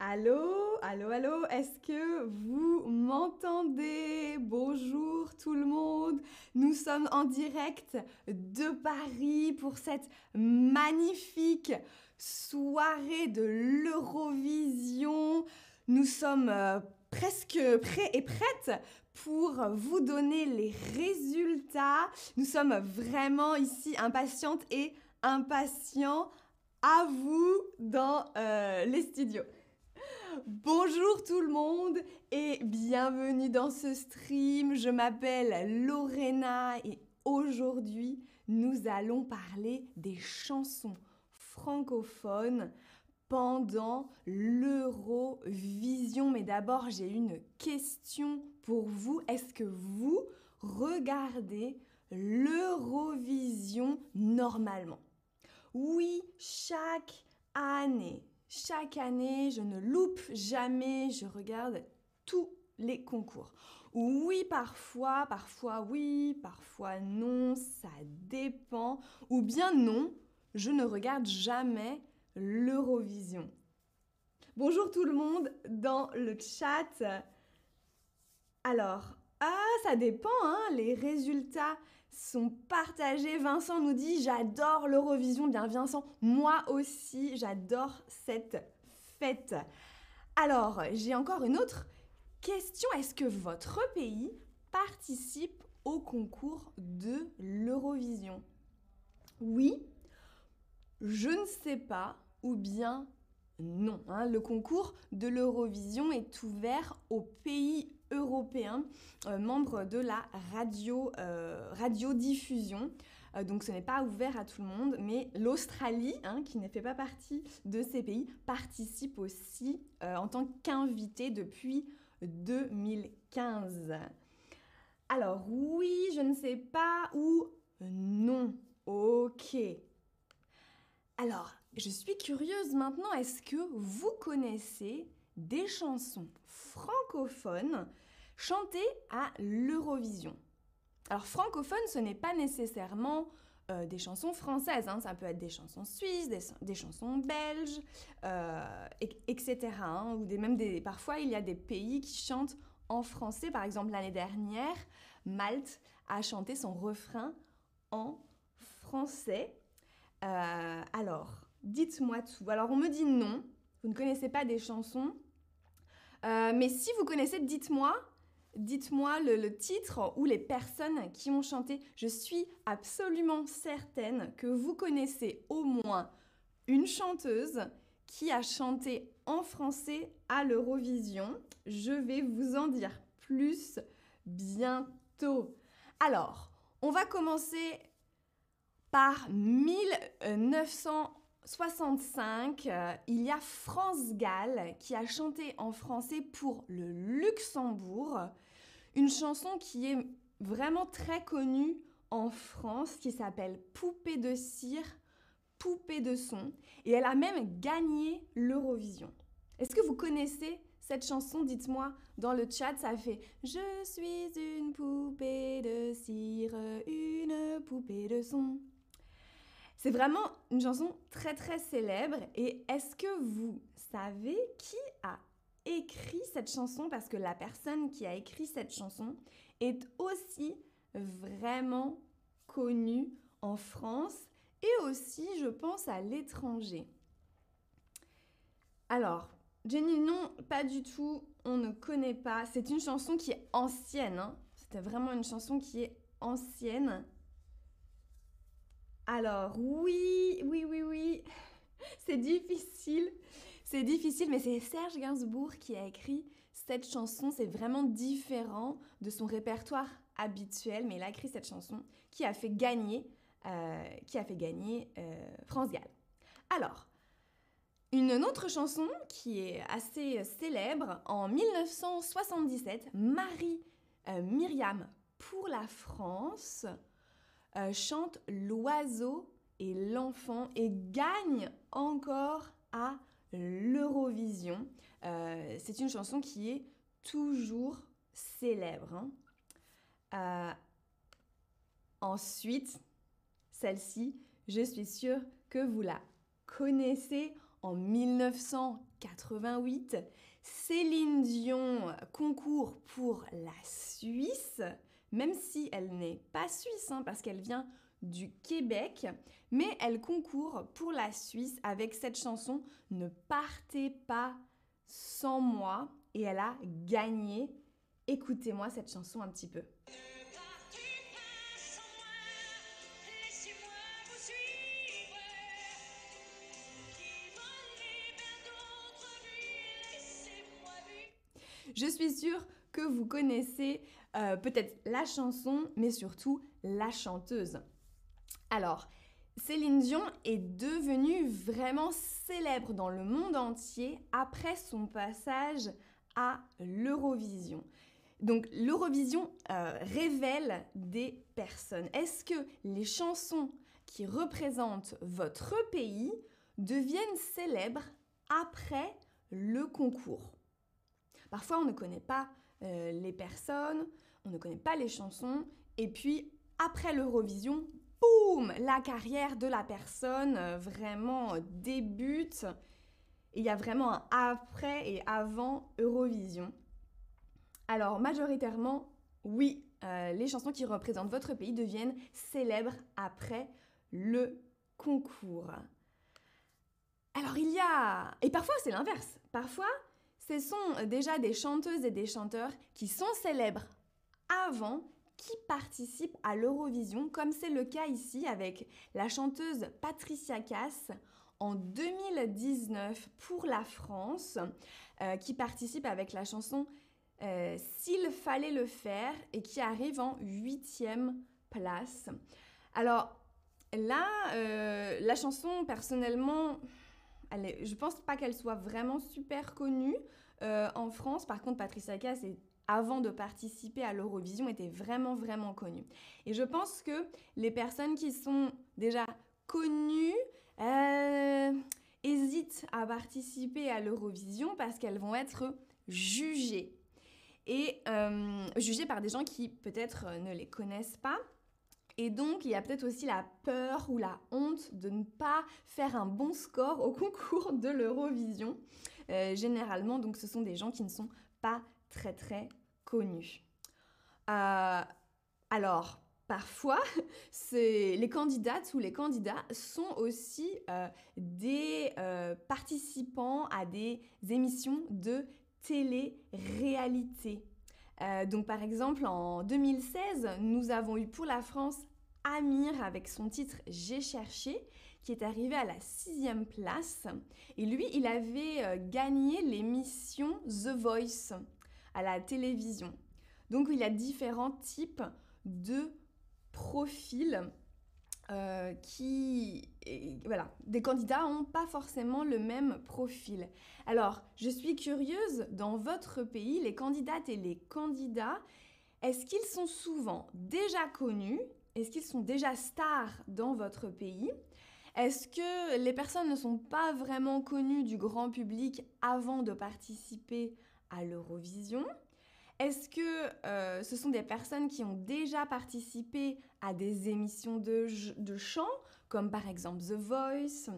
Allô, allô, allô, est-ce que vous m'entendez? Bonjour tout le monde, nous sommes en direct de Paris pour cette magnifique soirée de l'Eurovision. Nous sommes euh, presque prêts et prêtes pour vous donner les résultats. Nous sommes vraiment ici impatientes et impatients à vous dans euh, les studios. Bonjour tout le monde et bienvenue dans ce stream. Je m'appelle Lorena et aujourd'hui nous allons parler des chansons francophones pendant l'Eurovision. Mais d'abord j'ai une question pour vous. Est-ce que vous regardez l'Eurovision normalement? Oui, chaque année chaque année, je ne loupe jamais, je regarde tous les concours. Oui, parfois, parfois oui, parfois non, ça dépend. Ou bien non, je ne regarde jamais l'Eurovision. Bonjour tout le monde dans le chat. Alors, ah, ça dépend, hein, les résultats sont partagés. Vincent nous dit J'adore l'Eurovision. Bien, Vincent, moi aussi, j'adore cette fête. Alors, j'ai encore une autre question. Est-ce que votre pays participe au concours de l'Eurovision? Oui, je ne sais pas, ou bien non. Hein. Le concours de l'Eurovision est ouvert aux pays européen, euh, membre de la radio, euh, radiodiffusion. Euh, donc ce n'est pas ouvert à tout le monde, mais l'Australie, hein, qui ne fait pas partie de ces pays, participe aussi en tant qu'invité depuis 2015. Alors oui, je ne sais pas ou non. Ok. Alors, je suis curieuse maintenant, est-ce que vous connaissez des chansons francophones chantées à l'Eurovision. Alors francophone, ce n'est pas nécessairement euh, des chansons françaises, hein. ça peut être des chansons suisses, des, chansons belges, euh, etc. Hein. ou même parfois, il y a des pays qui chantent en français. Par exemple, l'année dernière, Malte a chanté son refrain en français. Euh, alors, dites-moi tout. Alors, on me dit non, vous ne connaissez pas des chansons euh, mais si vous connaissez, dites-moi, dites-moi le, titre ou les personnes qui ont chanté. Je suis absolument certaine que vous connaissez au moins une chanteuse qui a chanté en français à l'Eurovision. Je vais vous en dire plus bientôt. Alors, on va commencer par 1900. 65, euh, il y a France Gall qui a chanté en français pour le Luxembourg, une chanson qui est vraiment très connue en France, qui s'appelle Poupée de cire, Poupée de son, et elle a même gagné l'Eurovision. Est-ce que vous connaissez cette chanson? Dites-moi dans le chat, ça fait Je suis une poupée de cire, une poupée de son. C'est vraiment une chanson très très célèbre. Et est-ce que vous savez qui a écrit cette chanson? Parce que la personne qui a écrit cette chanson est aussi vraiment connue en France et aussi, je pense, à l'étranger. Alors, Jenny, non, pas du tout, on ne connaît pas. C'est une chanson qui est ancienne. Hein. C'était vraiment une chanson qui est ancienne. Alors oui, oui, oui, oui, c'est difficile. C'est difficile, mais c'est Serge Gainsbourg qui a écrit cette chanson. C'est vraiment différent de son répertoire habituel, mais il a écrit cette chanson qui a fait gagner, euh, qui a fait gagner euh, France Gall. Alors, une autre chanson qui est assez célèbre, en 1977, Marie euh, Myriam pour la France euh, chante l'oiseau et l'enfant et gagne encore à l'Eurovision. Euh, c'est une chanson qui est toujours célèbre. Hein. Euh, ensuite, celle-ci, je suis sûre que vous la connaissez en 1988. Céline Dion concourt pour la Suisse, même si elle n'est pas suisse, hein, parce qu'elle vient du Québec, mais elle concourt pour la Suisse avec cette chanson Ne partez pas sans moi, et elle a gagné. Écoutez-moi cette chanson un petit peu. Je suis sûre vous connaissez euh, peut-être la chanson, mais surtout la chanteuse. Alors, Céline Dion est devenue vraiment célèbre dans le monde entier après son passage à l'Eurovision. Donc l'Eurovision euh, révèle des personnes. Est-ce que les chansons qui représentent votre pays deviennent célèbres après le concours? Parfois, on ne connaît pas euh, les personnes, on ne connaît pas les chansons, et puis après l'Eurovision, boum, la carrière de la personne euh, vraiment débute. Il y a vraiment un après et avant Eurovision. Alors, majoritairement, oui, euh, les chansons qui représentent votre pays deviennent célèbres après le concours. Alors, il y a... Et parfois, c'est l'inverse. Parfois, ce sont déjà des chanteuses et des chanteurs qui sont célèbres avant qui participent à l'Eurovision, comme c'est le cas ici avec la chanteuse Patricia Cass en 2019 pour la France, euh, qui participe avec la chanson euh, S'il fallait le faire et qui arrive en huitième place. Alors là, euh, la chanson, personnellement, je je pense pas qu'elle soit vraiment super connue euh, en France. Par contre, Patricia Cass avant de participer à l'Eurovision, était vraiment, vraiment connue. Et je pense que les personnes qui sont déjà connues euh, hésitent à participer à l'Eurovision parce qu'elles vont être jugées. Et euh, jugées par des gens qui peut-être ne les connaissent pas et donc, il y a peut-être aussi la peur ou la honte de ne pas faire un bon score au concours de l'Eurovision. Euh, généralement, donc, ce sont des gens qui ne sont pas très très connus. Euh, alors, parfois, les candidates ou les candidats sont aussi euh, des participants à des émissions de télé-réalité. Donc par exemple, en 2016, nous avons eu pour la France Amir avec son titre J'ai cherché, qui est arrivé à la sixième place. Et lui, il avait euh, gagné l'émission The Voice à la télévision. Donc il y a différents types de profils euh, qui... voilà, des candidats n'ont pas forcément le même profil. Alors, je suis curieuse, dans votre pays, les candidates et les candidats, est-ce qu'ils sont souvent déjà connus? Est-ce qu'ils sont déjà stars dans votre pays? Est-ce que les personnes ne sont pas vraiment connues du grand public avant de participer à l'Eurovision? Est-ce que euh, ce sont des personnes qui ont déjà participé à des émissions de, de chant, comme par exemple The Voice,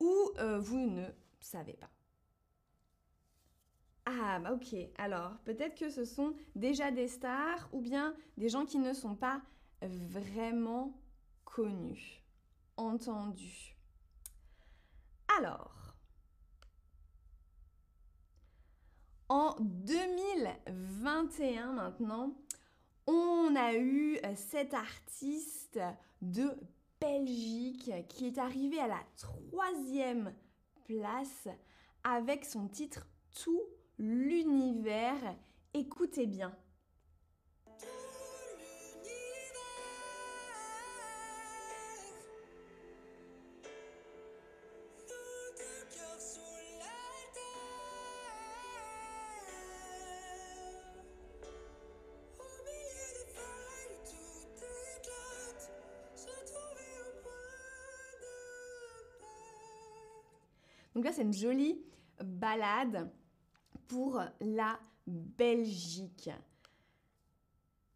ou euh, vous ne savez pas ah, bah, ok. Alors, peut-être que ce sont déjà des stars ou bien des gens qui ne sont pas vraiment connu, entendu. Alors, en 2021 maintenant, on a eu cet artiste de Belgique qui est arrivé à la troisième place avec son titre Tout l'univers. Écoutez bien. Donc là, c'est une jolie balade pour la Belgique.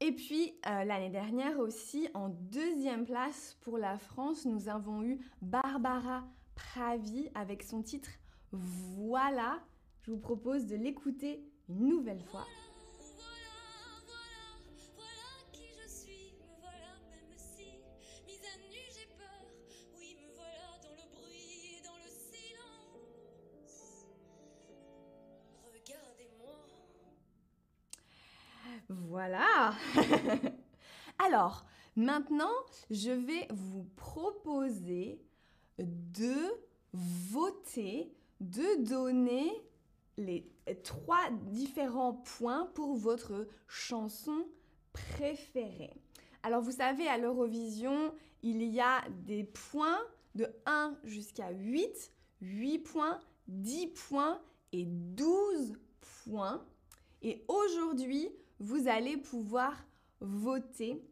Et puis euh, l'année dernière aussi, en deuxième place pour la France, nous avons eu Barbara Pravi avec son titre Voilà. Je vous propose de l'écouter une nouvelle fois. Voilà. Alors, maintenant, je vais vous proposer de voter, de donner les trois différents points pour votre chanson préférée. Alors, vous savez, à l'Eurovision, il y a des points de 1 jusqu'à 8, 8 points, 10 points et 12 points. Et aujourd'hui, vous allez pouvoir voter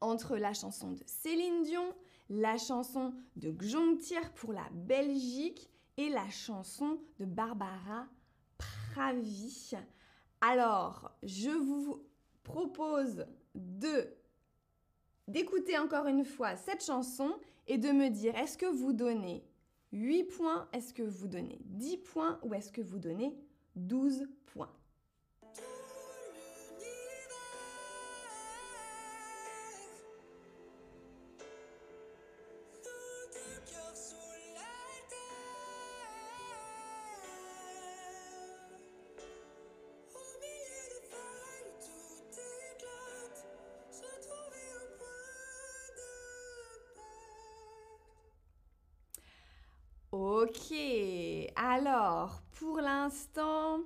entre la chanson de Céline Dion, la chanson de Gjontir pour la Belgique et la chanson de Barbara Pravi. Alors, je vous propose de d'écouter encore une fois cette chanson et de me dire est-ce que vous donnez 8 points, est-ce que vous donnez 10 points ou est-ce que vous donnez 12 points? Ok, alors pour l'instant...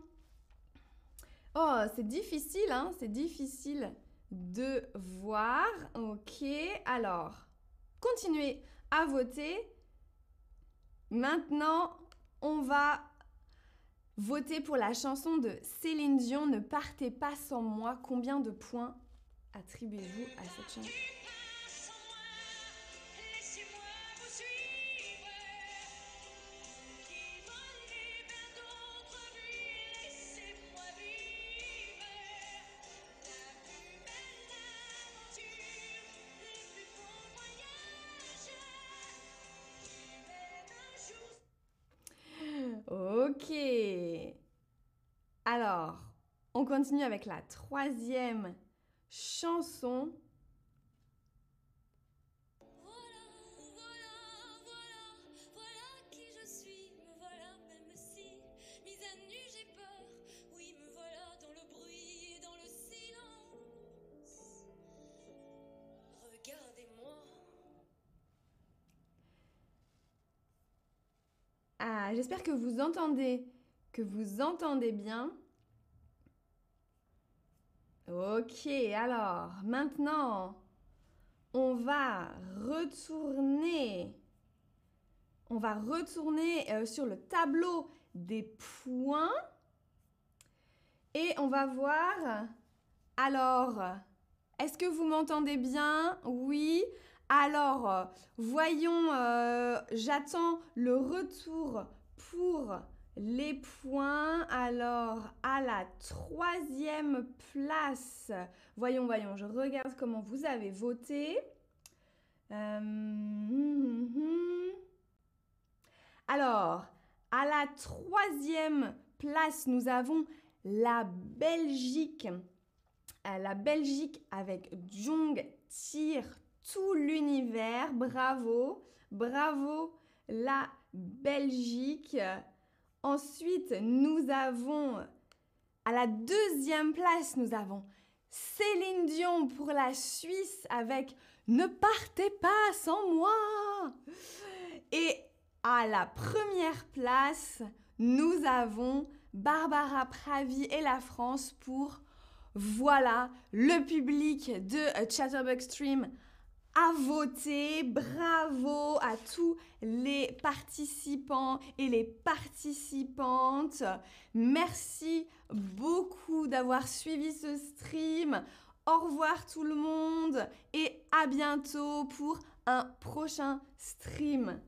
Oh, c'est difficile, hein, c'est difficile de voir. Ok, alors, continuez à voter. Maintenant, on va voter pour la chanson de Céline Dion, Ne partez pas sans moi. Combien de points attribuez-vous à cette chanson? Alors, on continue avec la troisième chanson. Ah, j'espère que vous entendez, que vous entendez bien. Ok, alors maintenant, on va retourner. On va retourner euh, sur le tableau des points. Et on va voir. Alors, est-ce que vous m'entendez bien? Oui. Alors, voyons, euh, j'attends le retour pour les points. Alors, à la troisième place, voyons, voyons, je regarde comment vous avez voté. Euh, hum, hum, hum. Alors, à la troisième place, nous avons la Belgique. La Belgique avec Jong Tir tout l'univers. Bravo, bravo la Belgique. Ensuite, nous avons à la deuxième place, nous avons Céline Dion pour la Suisse avec Ne partez pas sans moi. Et à la première place, nous avons Barbara Pravi et la France pour Voilà, le public de Chatterbug Stream à voter. Bravo à tous les participants et les participantes. Merci beaucoup d'avoir suivi ce stream. Au revoir tout le monde et à bientôt pour un prochain stream.